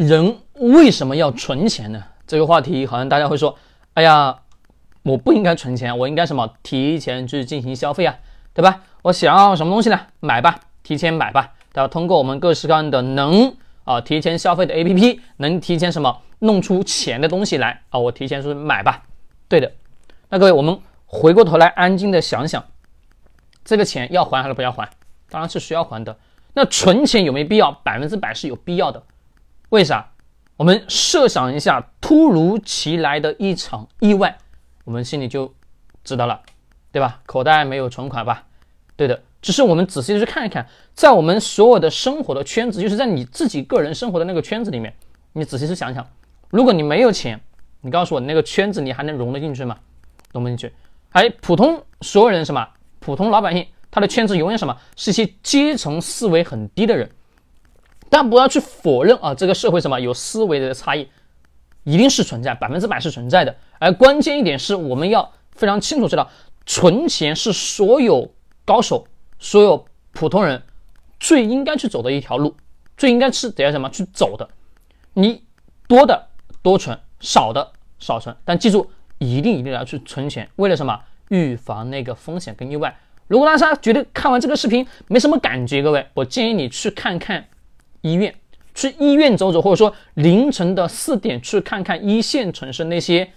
人为什么要存钱呢？这个话题好像大家会说，哎呀，我不应该存钱，我应该什么提前去进行消费啊，对吧？我想要什么东西呢？买吧，提前买吧。大家通过我们各式各样的能啊提前消费的 APP，能提前什么弄出钱的东西来啊？我提前说买吧。对的。那各位，我们回过头来安静的想想，这个钱要还还是不要还？当然是需要还的。那存钱有没有必要？百分之百是有必要的。为啥？我们设想一下突如其来的一场意外，我们心里就知道了，对吧？口袋没有存款吧？对的。只是我们仔细的去看一看，在我们所有的生活的圈子，就是在你自己个人生活的那个圈子里面，你仔细去想想，如果你没有钱，你告诉我，你那个圈子你还能融得进去吗？融不进去。哎，普通所有人什么？普通老百姓，他的圈子永远什么？是一些阶层思维很低的人。但不要去否认啊，这个社会什么有思维的差异，一定是存在，百分之百是存在的。而关键一点是，我们要非常清楚知道，存钱是所有高手、所有普通人最应该去走的一条路，最应该是得要什么去走的。你多的多存，少的少存，但记住，一定一定要去存钱，为了什么？预防那个风险跟意外。如果大家觉得看完这个视频没什么感觉，各位，我建议你去看看。医院去医院走走，或者说凌晨的四点去看看一线城市那些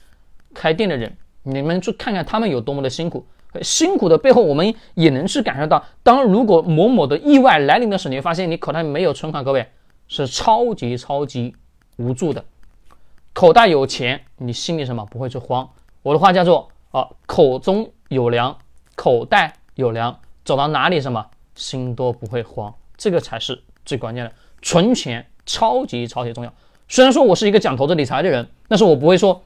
开店的人，你们去看看他们有多么的辛苦。辛苦的背后，我们也能去感受到，当如果某某的意外来临的时候，你会发现你口袋没有存款，各位是超级超级无助的。口袋有钱，你心里什么不会去慌。我的话叫做啊，口中有粮，口袋有粮，走到哪里什么心都不会慌，这个才是最关键的。存钱超级超级重要。虽然说我是一个讲投资理财的人，但是我不会说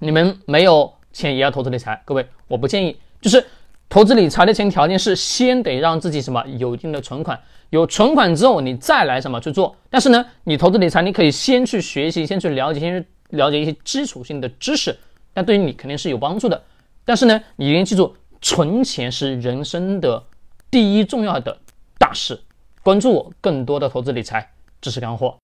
你们没有钱也要投资理财。各位，我不建议。就是投资理财的前提条件是先得让自己什么有一定的存款，有存款之后你再来什么去做。但是呢，你投资理财你可以先去学习，先去了解，先去了解一些基础性的知识，但对于你肯定是有帮助的。但是呢，你一定记住，存钱是人生的第一重要的大事。关注我，更多的投资理财知识干货。